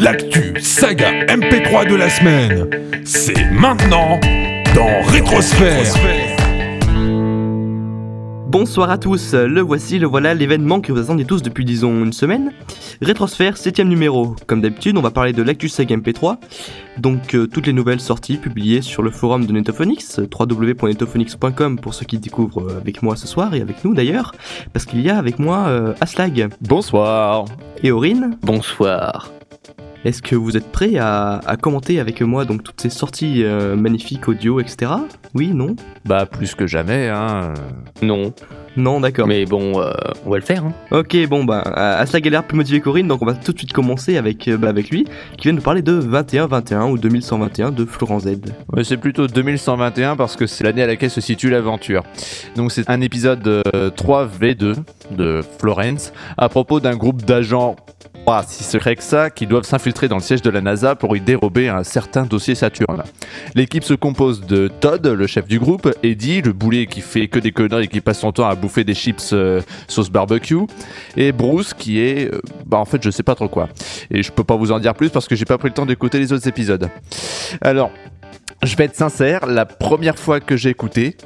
L'actu saga MP3 de la semaine, c'est maintenant dans Rétrosphère. Bonsoir à tous, le voici, le voilà, l'événement que vous attendez tous depuis disons une semaine. Rétrosphère, 7 numéro. Comme d'habitude, on va parler de l'actu Saga MP3. Donc euh, toutes les nouvelles sorties publiées sur le forum de Netophonix, www.netophonix.com pour ceux qui découvrent euh, avec moi ce soir et avec nous d'ailleurs, parce qu'il y a avec moi euh, Aslag Bonsoir. et Aurine. Bonsoir. Est-ce que vous êtes prêts à, à commenter avec moi donc toutes ces sorties euh, magnifiques audio, etc. Oui, non? Bah plus que jamais, hein. Non, Non, d'accord. mais bon, euh, on va le faire. Hein. Ok, bon bah, Aslag a l'air plus motivé qu'Aurine, donc on va tout de suite commencer avec, euh, bah, avec lui, qui vient nous parler de 2121 ou 2121 de Florent Z. Ouais, C'est plutôt 2121 parce que c'est l'année à laquelle se situe l'aventure. Donc c'est un épisode euh, 3v2 de Florence à propos d'un groupe d'agents si secrets que ça qui doivent s'infiltrer dans le siège de la NASA pour y dérober un certain dossier Saturne. L'équipe se compose de Todd, le chef du groupe, Eddie, le boulet qui fait que des conneries et qui passe son temps à bouffer des chips euh, sauce barbecue, et Bruce qui est, euh, bah en fait je sais pas trop quoi. Et je peux pas vous en dire plus parce que j'ai pas pris le temps d'écouter les autres épisodes. Alors, je vais être sincère, la première fois que j'ai écouté,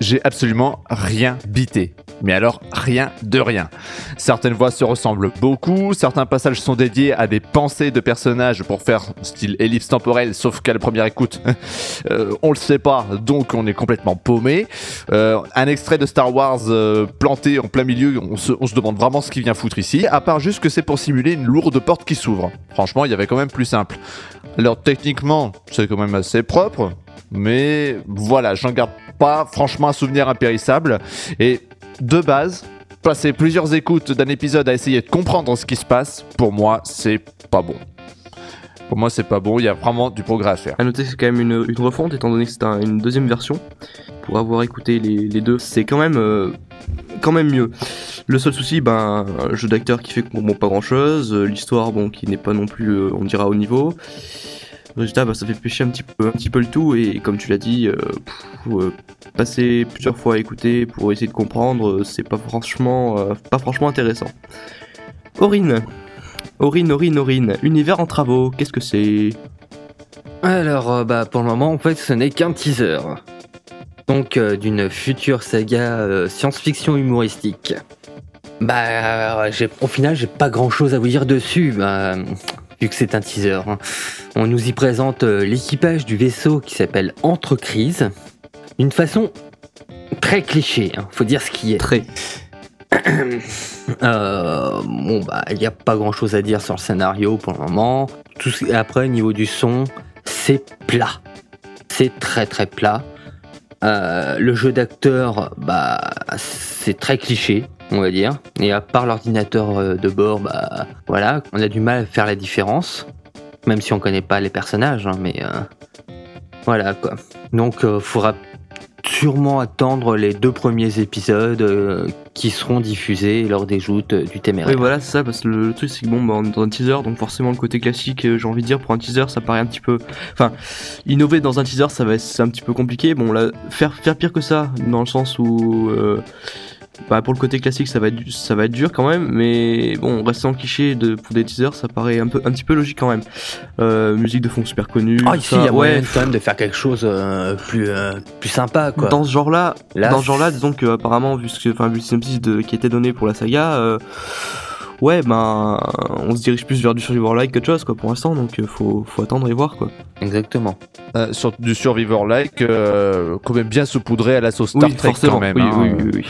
j'ai absolument rien bité. Mais alors, rien de rien. Certaines voix se ressemblent beaucoup, certains passages sont dédiés à des pensées de personnages pour faire style ellipse temporelle, sauf qu'à la première écoute, euh, on le sait pas, donc on est complètement paumé. Euh, un extrait de Star Wars euh, planté en plein milieu, on se, on se demande vraiment ce qu'il vient foutre ici, à part juste que c'est pour simuler une lourde porte qui s'ouvre. Franchement, il y avait quand même plus simple. Alors techniquement, c'est quand même assez propre, mais voilà, j'en garde pas franchement un souvenir impérissable. Et de base, passer plusieurs écoutes d'un épisode à essayer de comprendre ce qui se passe, pour moi, c'est pas bon. Pour moi, c'est pas bon, il y a vraiment du progrès à faire. À noter que c'est quand même une, refonte, étant donné que c'est un- une deuxième version. Pour avoir écouté les, deux, c'est quand même, euh, quand même mieux. Le seul souci, ben, un jeu d'acteur qui fait pas grand chose, l'histoire, bon, qui n'est pas non plus, euh, on dira, au niveau. Résultat, bah, ça fait pêcher un petit peu, un petit peu le tout, et comme tu l'as dit, euh, euh, passer plusieurs fois à écouter pour essayer de comprendre, euh, c'est pas franchement, pas franchement intéressant. Aurine. Aurine, Aurine, Aurine. Univers en travaux, qu'est-ce que c'est? Alors, bah, pour le moment, en fait, ce n'est qu'un teaser. Donc, d'une future saga science-fiction humoristique. Bah, au final, j'ai pas grand-chose à vous dire dessus, bah, vu que c'est un teaser. hein. On nous y présente euh, l'équipage du vaisseau qui s'appelle Entrecrise, d'une façon très cliché. hein, faut dire ce qui est. Très. Euh, bon bah il n'y a pas grand chose à dire sur le scénario pour le moment. Tout ce- après au niveau du son, c'est plat. C'est très très plat. Euh, le jeu d'acteur, bah c'est très cliché, on va dire. Et à part l'ordinateur euh, de bord, bah voilà, on a du mal à faire la différence. Même si on connaît pas les personnages, hein, mais euh, voilà quoi. Donc euh, faudra sûrement attendre les deux premiers épisodes euh, qui seront diffusés lors des joutes du téméraire. Oui, voilà, c'est ça, parce que le, truc, c'est que bon, bah, dans un teaser, donc forcément, le côté classique, j'ai envie de dire, pour un teaser, ça paraît un petit peu. Enfin, innover dans un teaser, ça va c'est un petit peu compliqué. Bon, faire, faire pire que ça, dans le sens où. Bah, pour le côté classique, ça va, être, du- ça va être dur quand même, mais bon, rester en cliché de, pour des teasers, ça paraît un, peu, un petit peu logique quand même. Euh, musique de fond super connue. Ah, ici, il y a moyen ouais. quand même de faire quelque chose euh, plus, euh, plus sympa, quoi. Dans ce genre-là, Là, dans ce genre-là, disons que apparemment, vu ce que, enfin, vu le synopsis de, qui était donné pour la saga, euh, ouais, ben, on se dirige plus vers du survivor-like qu'autre chose, quoi, pour l'instant. Donc, faut, faut attendre et voir, quoi. Exactement. Euh, sur du Survivor-like, euh, quand même bien saupoudré à la sauce Star oui, Trek forcément. quand même. oui, hein. oui, oui, oui.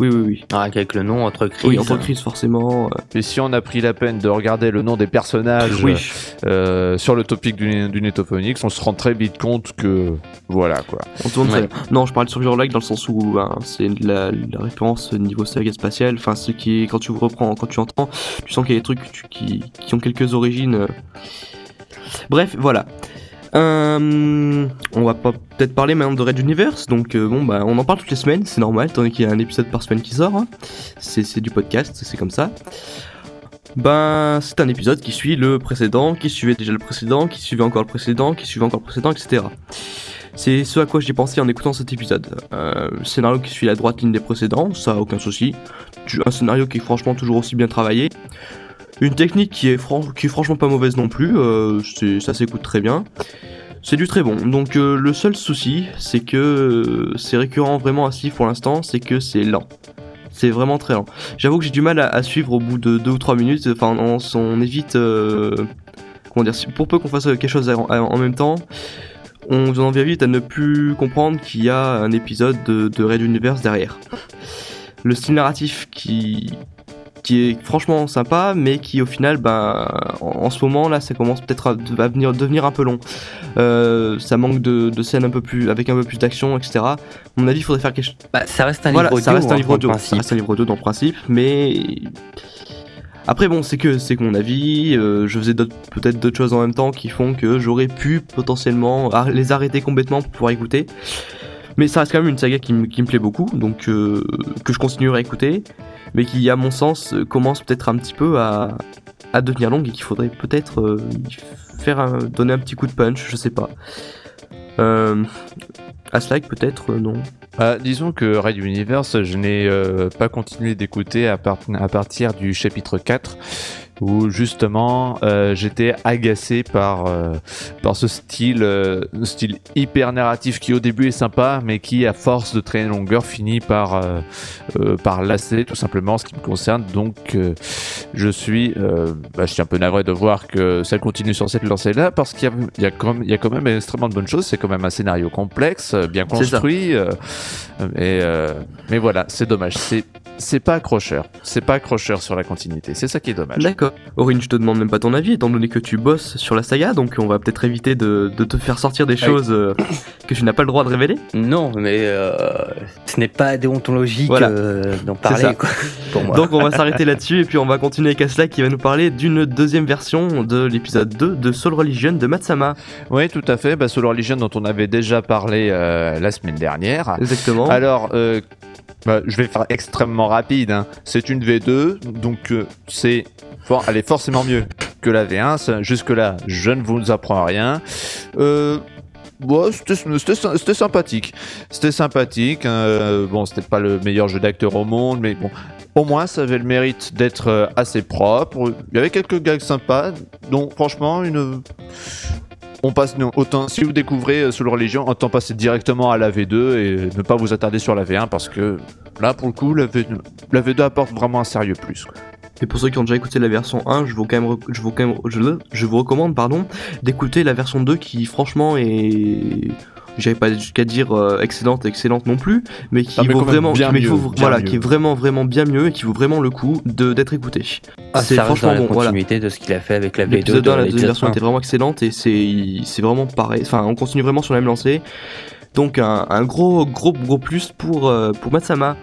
Oui, oui, oui. Ah, avec le nom Entrecrise. Oui, entreprise, forcément. euh, Et si on a pris la peine de regarder le nom des personnages oui. euh, sur le topic du, du Netophonix, on se rend très vite compte que voilà quoi. On tourne Ouais. Non, je parle de survivor-like dans le sens où ben, c'est la, la référence niveau saga spatiale. Enfin, ce qui est, quand tu reprends, quand tu entends, tu sens qu'il y a des trucs tu- qui, qui ont quelques origines. euh. Bref, voilà. Euh, on va peut-être parler maintenant de Red Universe, donc euh, bon bah on en parle toutes les semaines, c'est normal, donné qu'il y a un épisode par semaine qui sort. hein. C'est c'est du podcast, c'est comme ça. Ben c'est un épisode qui suit le précédent, qui suivait déjà le précédent, qui suivait encore le précédent, qui suivait encore le précédent, etc. C'est ce à quoi j'ai pensé en écoutant cet épisode. Euh, scénario qui suit la droite ligne des précédents, ça aucun souci. Un scénario qui est franchement toujours aussi bien travaillé. Une technique qui est, franchement pas mauvaise non plus, euh, ça s'écoute très bien. C'est du très bon. Donc euh, le seul souci, c'est que euh, c'est récurrent vraiment assis pour l'instant, c'est que c'est lent. C'est vraiment très lent. J'avoue que j'ai du mal à, suivre au bout de 2 ou 3 minutes. Enfin, on, évite. comment dire Pour peu qu'on fasse quelque chose en, même temps, on en vient vite à ne plus comprendre qu'il y a un épisode de, de Red Universe derrière. Le style narratif qui, qui est franchement sympa, mais qui au final, ben, en, ce moment là, ça commence peut-être à, venir, devenir un peu long. Euh, ça manque de, scènes un peu plus, avec un peu plus d'action, etc. À mon avis, il faudrait faire quelque chose. Bah, ça reste un livre ça reste un livre audio, ça reste un livre audio dans le principe, mais après bon, c'est que c'est mon avis. Euh, je faisais peut-être d'autres choses en même temps qui font que j'aurais pu potentiellement les arrêter complètement pour pouvoir écouter. Mais ça reste quand même une saga qui, me plaît beaucoup, donc euh, que je continuerai à écouter mais qui, à mon sens, euh, commence peut-être un petit peu à, devenir longue et qu'il faudrait peut-être euh, faire donner un petit coup de punch, je sais pas. Euh, Aslike peut-être non. disons que Red Universe, je n'ai pas continué d'écouter à, à, partir du chapitre 4 où justement euh, j'étais agacé par, euh, par ce style, euh, style hyper narratif qui au début est sympa mais qui à force de traîner longueur finit par, par lasser tout simplement ce qui me concerne donc je suis bah, je suis un peu navré de voir que ça continue sur cette lancée là parce qu'il y, y, a quand même, il y a quand même extrêmement de bonnes choses c'est quand même un scénario complexe bien construit et, mais voilà c'est dommage c'est c'est pas accrocheur. C'est pas accrocheur sur la continuité. C'est ça qui est dommage. D'accord. Aurine, je te demande même pas ton avis, étant donné que tu bosses sur la saga, donc on va peut-être éviter de, te faire sortir des choses euh, que tu n'as pas le droit de révéler. Non, mais euh, ce n'est pas déontologique euh, d'en parler, quoi, pour moi. Donc on va s'arrêter là-dessus, et puis on va continuer avec Asla qui va nous parler d'une deuxième version de l'épisode 2 de Soul Religion de Matsama. Oui, tout à fait. Bah, Soul Religion dont on avait déjà parlé la semaine dernière. Exactement. Alors, bah, je vais faire extrêmement rapide. Hein. C'est une V2, donc euh, c'est, elle est forcément mieux que la V1. Jusque-là, je ne vous apprends rien. Euh, c'était sympathique. C'était sympathique. Hein. bon, c'était pas le meilleur jeu d'acteur au monde, mais bon, au moins, ça avait le mérite d'être euh, assez propre. Il y avait quelques gags sympas, donc franchement, une on passe autant si vous découvrez euh, Soul Religion, autant passer directement à la V2 et ne pas vous attarder sur la V1 parce que là pour le coup la, v, 2 apporte vraiment un sérieux plus. Et pour ceux qui ont déjà écouté la version 1, je vous, quand même, je vous, quand même, je, vous recommande pardon, d'écouter la version 2 qui franchement est j'avais pas jusqu'à dire euh, excellente, excellente non plus, mais qui vaut vraiment, qui, voilà, qui est vraiment, vraiment bien mieux et qui vaut vraiment le coup d'être écouté. Ah, c'est franchement bon. continuité de ce qu'il a fait avec la V2. L'épisode 1, la deuxième version était vraiment excellente et c'est vraiment pareil. Enfin, on continue vraiment sur la même lancée. Donc un, un gros, gros, gros plus pour, euh, pour Matsama.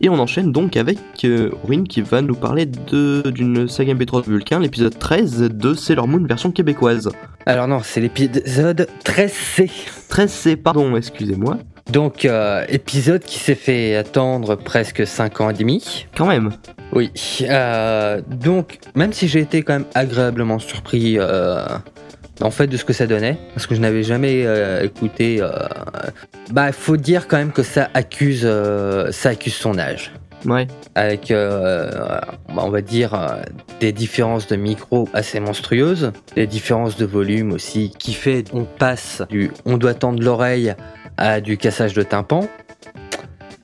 Et on enchaîne donc avec euh, qui va nous parler d'une saga MP3 de Vulcain, l'épisode 13 de Sailor Moon version québécoise. Alors non, c'est l'épisode 13C. 13C, pardon, excusez-moi. Donc, euh, épisode qui s'est fait attendre presque 5 ans et demi. Quand même. Oui. Euh, donc, même si j'ai été quand même agréablement surpris euh, en fait de ce que ça donnait, parce que je n'avais jamais euh, écouté. Euh, bah, il faut dire quand même que ça accuse, euh, ça accuse son âge. Ouais. Avec, on va dire, des différences de micro assez monstrueuses, des différences de volume aussi, qui fait on passe du on doit tendre l'oreille à du cassage de tympan.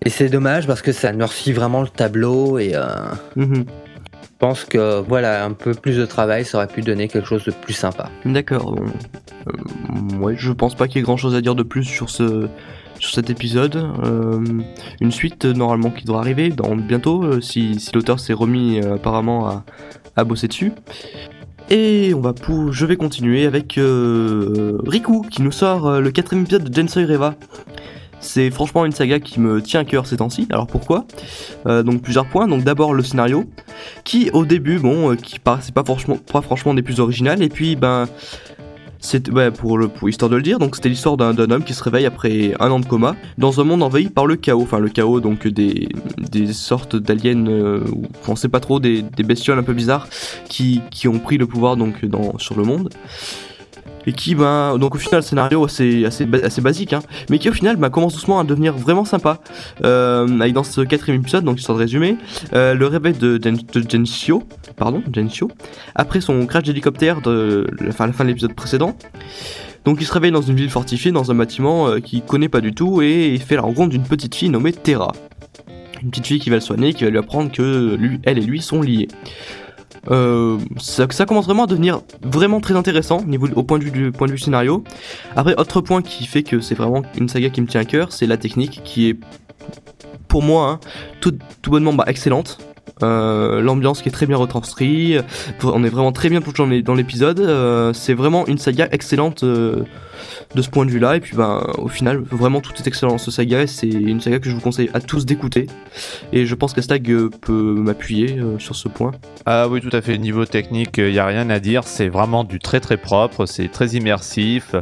Et c'est dommage parce que ça noircit vraiment le tableau et. Mhm pense que voilà, un peu plus de travail, ça aurait pu donner quelque chose de plus sympa. D'accord. Euh, ouais, je pense pas qu'il y ait grand chose à dire de plus sur ce sur cet épisode. Euh, une suite normalement qui devra arriver dans, bientôt euh, si, si l'auteur s'est remis apparemment à, à, bosser dessus. Et on va pour, je vais continuer avec Riku qui nous sort le quatrième épisode de Jensei Reva. C'est franchement une saga qui me tient à cœur ces temps-ci. Alors pourquoi euh, Donc plusieurs points. Donc d'abord le scénario, qui au début, bon, euh, qui paraissait pas franchement, pas franchement des plus originales. Et puis ben, c'est pour, histoire de le dire. Donc c'était l'histoire d'un homme qui se réveille après un an de coma dans un monde envahi par le chaos. Enfin le chaos, donc des, des sortes d'aliens, euh, on sait pas trop, des, bestioles un peu bizarres qui, qui ont pris le pouvoir donc dans, sur le monde. Et qui, ben, donc au final, scénario assez, assez, ba- assez basique, hein, mais qui au final ben, commence doucement à devenir vraiment sympa. Euh, dans ce quatrième épisode, donc histoire de résumer, euh, le réveil de, Gen- pardon, après son crash d'hélicoptère de la fin, la fin de l'épisode précédent. Donc il se réveille dans une ville fortifiée, dans un bâtiment euh, qu'il connaît pas du tout, et il fait la rencontre d'une petite fille nommée Terra. Une petite fille qui va le soigner, qui va lui apprendre que lui, elle et lui sont liés. Euh, ça, commence vraiment à devenir vraiment très intéressant au, point, de vue du point de vue scénario. Après, autre point qui fait que c'est vraiment une saga qui me tient à cœur, c'est la technique qui est, pour moi, hein, tout, bonnement bah, excellente. Euh, L'ambiance qui est très bien retranscrite, on est vraiment très bien plongé dans l'épisode. euh, c'est vraiment une saga excellente de ce point de vue-là. Et puis, ben, au final, vraiment tout est excellent ce saga. C'est une saga que je vous conseille à tous d'écouter. Et je pense qu'Astag euh, peut m'appuyer euh, sur ce point. Ah oui, tout à fait. Niveau technique, il n'y a rien à dire. C'est vraiment du très très propre. C'est très immersif.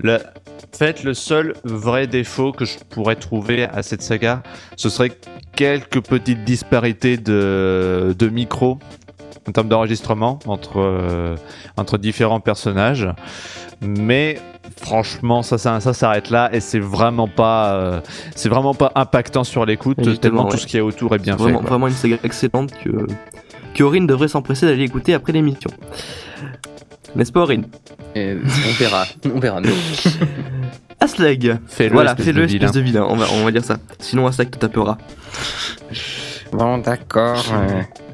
Le... En fait, le seul vrai défaut que je pourrais trouver à cette saga, ce serait quelques petites disparités de micro en termes d'enregistrement entre, euh, entre différents personnages. Mais franchement, ça, ça, ça s'arrête là et c'est vraiment pas, euh, c'est vraiment pas impactant sur l'écoute Exactement, tellement ouais. tout ce qu'il y a autour est bien C'est vraiment, fait. vraiment une saga excellente que, que Aurine devrait s'empresser d'aller écouter après l'émission. N'est-ce pas Aurine? Euh, on verra, on verra. Aslag Fais-le, Voilà, espèce fais-le de espèce vilain. de vilain, on va, on va dire ça. Sinon Aslag te tapera. Bon, d'accord. euh,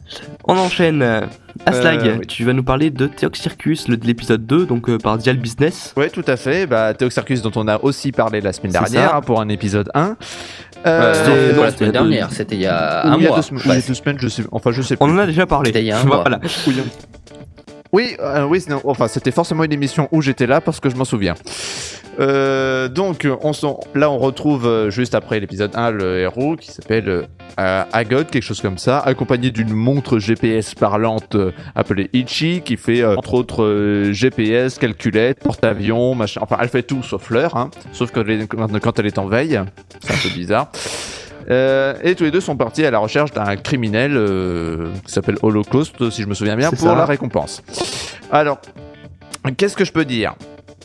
On enchaîne. Aslag, Euh, oui. tu vas nous parler de Theox Circus, le, de l'épisode 2, donc euh, par Dial Business. Ouais, tout à fait. Bah, Theoxarchus, dont on a aussi parlé la semaine dernière hein, pour un épisode 1. Euh, non, pas la semaine il y a deux- dernière, c'était il y a un il y a mois. deux semaines- ou il y a deux semaines, je sais. Enfin, je sais On plus. en a déjà parlé. C'était il y a un mois. voilà. Oui, euh, oui, sinon- enfin, c'était forcément une émission où j'étais là parce que je m'en souviens. Euh, donc, on là, on retrouve euh, juste après l'épisode 1 le héros qui s'appelle euh, Agod, quelque chose comme ça, accompagné d'une montre GPS parlante euh, appelée Ichi qui fait entre autres GPS, calculette, porte-avions, machin. Enfin, elle fait tout sauf l'heure, hein, sauf quand elle, est, quand- quand elle est en veille. C'est un peu bizarre. Euh, et tous les deux sont partis à la recherche d'un criminel euh, qui s'appelle Holocaust, si je me souviens bien, pour ça. la récompense. Alors, qu'est-ce que je peux dire?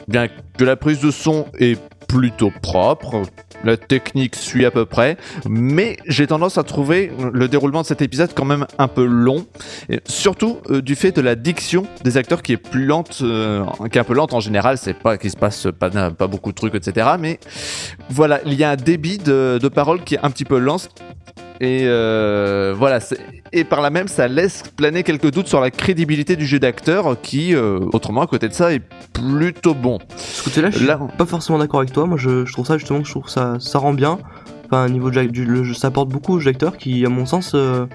Bien que la prise de son est plutôt propre, la technique suit à peu près, mais j'ai tendance à trouver le déroulement de cet épisode quand même un peu long, surtout euh, du fait de la diction des acteurs qui est plus lente, euh, peu lente en général, c'est pas qu'il se passe pas, beaucoup de trucs, etc. Mais voilà, il y a un débit de, de parole qui est un petit peu lent. Et euh, voilà, et par là même, ça laisse planer quelques doutes sur la crédibilité du jeu d'acteur qui, euh, autrement, à côté de ça, est plutôt bon. Ce côté-là, je suis Là- pas forcément d'accord avec toi. Moi, je, je trouve ça justement, je trouve ça, ça rend bien. Enfin, au niveau de, du, le ça apporte beaucoup au jeu d'acteur qui, à mon sens, euh,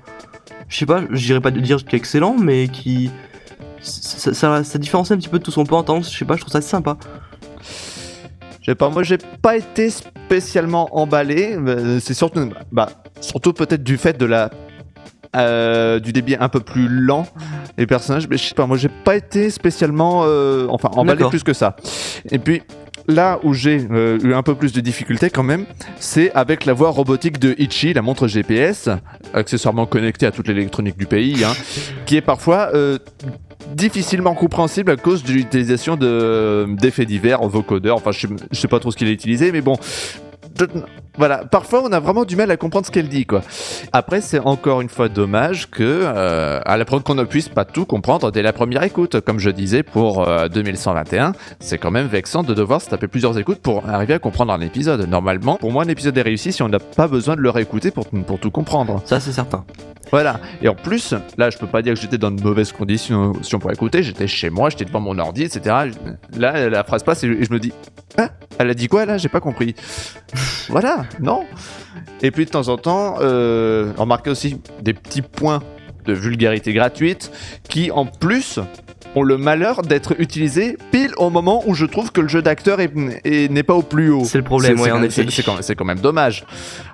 je sais pas, je dirais pas de dire qu'il est excellent, mais qui. Ça, ça, ça différencie un petit peu de tout son peut entendre. Je sais pas, je trouve ça sympa. Je sais pas, moi j'ai pas été spécialement emballé. C'est surtout, bah, surtout peut-être du fait de la euh, du débit un peu plus lent les personnages. Mais je sais pas, moi j'ai pas été spécialement, euh, enfin emballé plus que ça. Et puis là où j'ai euh, eu un peu plus de difficultés quand même, c'est avec la voix robotique de Ichi, la montre GPS, accessoirement connectée à toute l'électronique du pays, hein, qui est parfois euh, difficilement compréhensible à cause de l'utilisation de- d'effets divers, vocodeurs, enfin je sais, je sais pas trop ce qu'il a utilisé, mais bon. Voilà, parfois on a vraiment du mal à comprendre ce qu'elle dit quoi. Après c'est encore une fois dommage que euh, à la qu'on ne puisse pas tout comprendre dès la première écoute. Comme je disais pour euh, 2121, c'est quand même vexant de devoir se taper plusieurs écoutes pour arriver à comprendre un épisode. Normalement, pour moi un épisode est réussi si on n'a pas besoin de le réécouter pour, pour tout comprendre. Ça, c'est certain. Voilà. Et en plus, là, je peux pas dire que j'étais dans de mauvaises conditions pour écouter. J'étais chez moi, j'étais devant mon ordi, etc. Là, la phrase passe et je me dis, ah, elle a dit quoi là? J'ai pas compris. voilà, non. Et puis de temps en temps, euh, remarquez aussi des petits points de vulgarité gratuite qui, en plus, ont le malheur d'être utilisés pile au moment où je trouve que le jeu d'acteur est- est- n'est pas au plus haut. C'est le problème, C'est- ouais, c'est en quand- effet. c'est- quand même dommage.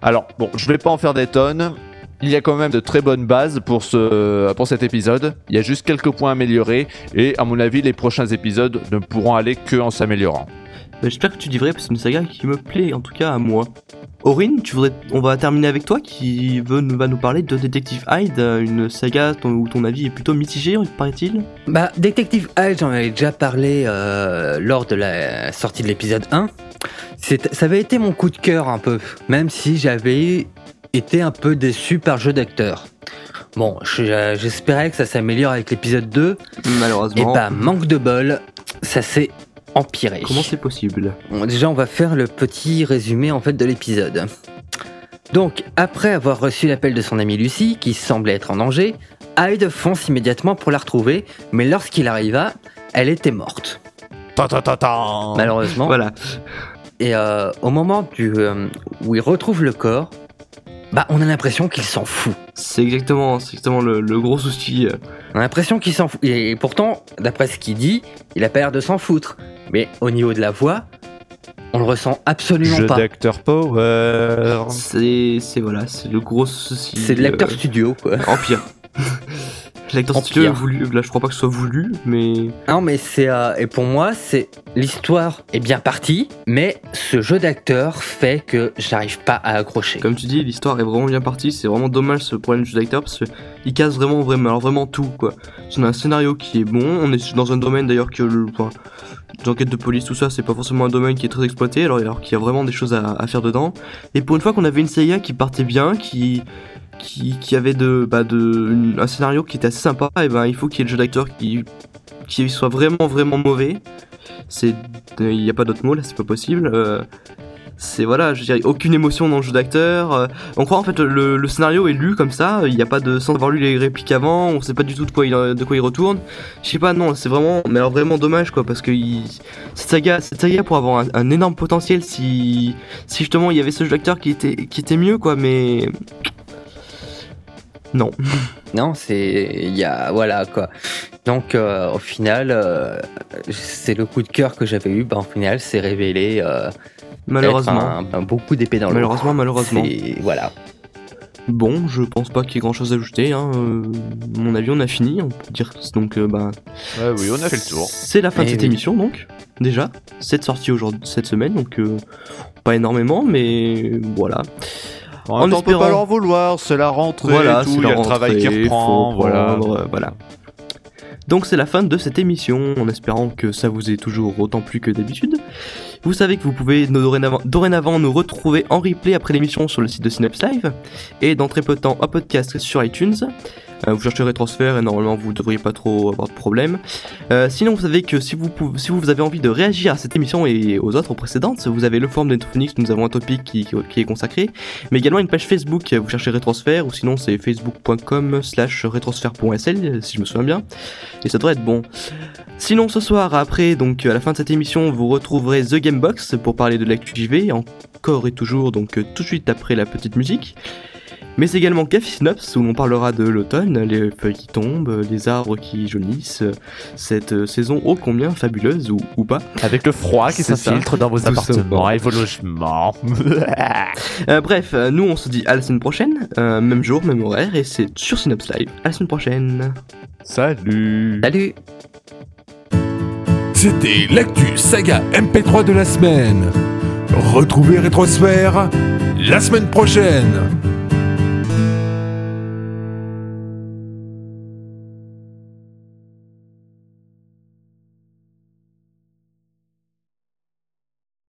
Alors, bon, je vais pas en faire des tonnes. Il y a quand même de très bonnes bases pour, ce, pour cet épisode. Il y a juste quelques points améliorés. Et à mon avis, les prochains épisodes ne pourront aller que en s'améliorant. Bah, J'espère que tu dis vrai parce que c'est une saga qui me plaît, en tout cas à moi. Aurine, tu voudrais, on va terminer avec toi qui veut, va nous parler de Detective Hyde, une saga ton- où ton avis est plutôt mitigé, paraît-il. Bah, Detective Hyde, j'en avais déjà parlé euh, lors de la sortie de l'épisode 1. C'est- Ça avait été mon coup de cœur un peu, même si j'avais été un peu déçu par le jeu d'acteur. Bon, je- j'espérais que ça s'améliore avec l'épisode 2, et Malheureusement. bah, manque de bol, ça s'est empiré. Comment c'est possible Bon, déjà, on va faire le petit résumé en fait de l'épisode. Donc, après avoir reçu l'appel de son amie Lucie, qui semblait être en danger, Hyde fonce immédiatement pour la retrouver, mais lorsqu'il arriva, elle était morte, Ta ta ta ta. malheureusement. Voilà. Et euh, au moment du, euh, où il retrouve le corps, bah, on a l'impression qu'il s'en fout. C'est exactement, c'est exactement le, le gros souci. euh. On a l'impression qu'il s'en fout. Et pourtant, d'après ce qu'il dit, il a pas l'air de s'en foutre. Mais au niveau de la voix, on le ressent absolument Jeu pas. d'acteur power. C'est, c'est voilà, c'est le gros souci. C'est de l'acteur euh, studio, quoi. Empire. L'acteur En studio est pire. voulu. Là, je crois pas que ce soit voulu, mais Non, mais c'est. euh, et pour moi, c'est. L'histoire est bien partie, mais ce jeu d'acteur fait que j'arrive pas à accrocher. comme tu dis, l'histoire est vraiment bien partie. C'est vraiment dommage ce problème du jeu d'acteur parce qu'il casse vraiment, vraiment, alors vraiment tout quoi. On a un scénario qui est bon. On est dans un domaine d'ailleurs que le. Enfin, L'enquête de police, tout ça, c'est pas forcément un domaine qui est très exploité, alors, alors qu'il y a vraiment des choses à, à faire dedans. Et pour une fois qu'on avait une saga qui partait bien, qui, qui, avait de, bah, de, un scénario qui était assez sympa, et ben il faut qu'il y ait le jeu d'acteur qui, qui soit vraiment, vraiment mauvais. C'est, il n'y a pas d'autre mot là, c'est pas possible. Euh, c'est voilà, je dirais aucune émotion dans le jeu d'acteur. Euh, on croit en fait le, le scénario est lu comme ça, il n'y a pas de sans avoir lu les répliques avant, on sait pas du tout de quoi il, de quoi il retourne. Je sais pas, non, c'est vraiment, mais alors vraiment dommage quoi, parce que cette saga, cette saga pour avoir un, un énorme potentiel si, si justement il y avait ce jeu d'acteur qui était, qui était mieux quoi, mais non. Non, c'est. Il y a. Voilà, quoi. Donc, euh, au final, euh, c'est le coup de cœur que j'avais eu. Bah, au final, c'est révélé. euh, Malheureusement. être un- un beaucoup d'épée dans le. Malheureusement, malheureusement. Voilà. Bon, je pense pas qu'il y ait grand chose à ajouter. Hein. à mon avis, on a fini. On peut dire donc euh, bah. Ouais, oui, on a fait le tour. C'est la fin de Eh cette oui. émission donc. Déjà, cette sortie aujourd'hui, cette semaine, donc euh, pas énormément, mais voilà. En En temps, on peut pas leur vouloir, c'est la rentrée, Voilà, tout, c'est il y a la le travail qui reprend, voilà. prendre, euh, voilà. Donc c'est la fin de cette émission, en espérant que ça vous ait toujours autant plu que d'habitude. Vous savez que vous pouvez dorénavant, dorénavant nous retrouver en replay après l'émission sur le site de Synapse Live, et dans très peu de temps un podcast sur iTunes. Euh, vous chercherez transfert et normalement vous devriez pas trop avoir de problème. Euh, sinon vous savez que si vous, pouvez- si vous avez envie de réagir à cette émission et aux autres précédentes, vous avez le forum de Netflix, nous avons un topic qui, qui est consacré, mais également une page Facebook, vous cherchez Rétrosphère, ou sinon c'est facebook.com slash rétrosphère.sl, si je me souviens bien, et ça devrait être bon. Sinon ce soir, après, donc à la fin de cette émission, vous retrouverez The Gamebox pour parler de l'actu JV, encore et toujours, donc tout de suite après la petite musique. Mais également Café Synops où l'on parlera de l'automne, les feuilles qui tombent, les arbres qui jaunissent, cette euh, saison ô combien fabuleuse ou, ou pas. Avec le froid qui C'est s'infiltre dans vos Tout appartements et vos logements. Euh, bref, euh, nous on se dit à la semaine prochaine, euh, même jour, même horaire, et c'est sur Synops Live. À la semaine prochaine. Salut Salut C'était l'actu saga MP3 de la semaine. Retrouvez Rétrosphère la semaine prochaine.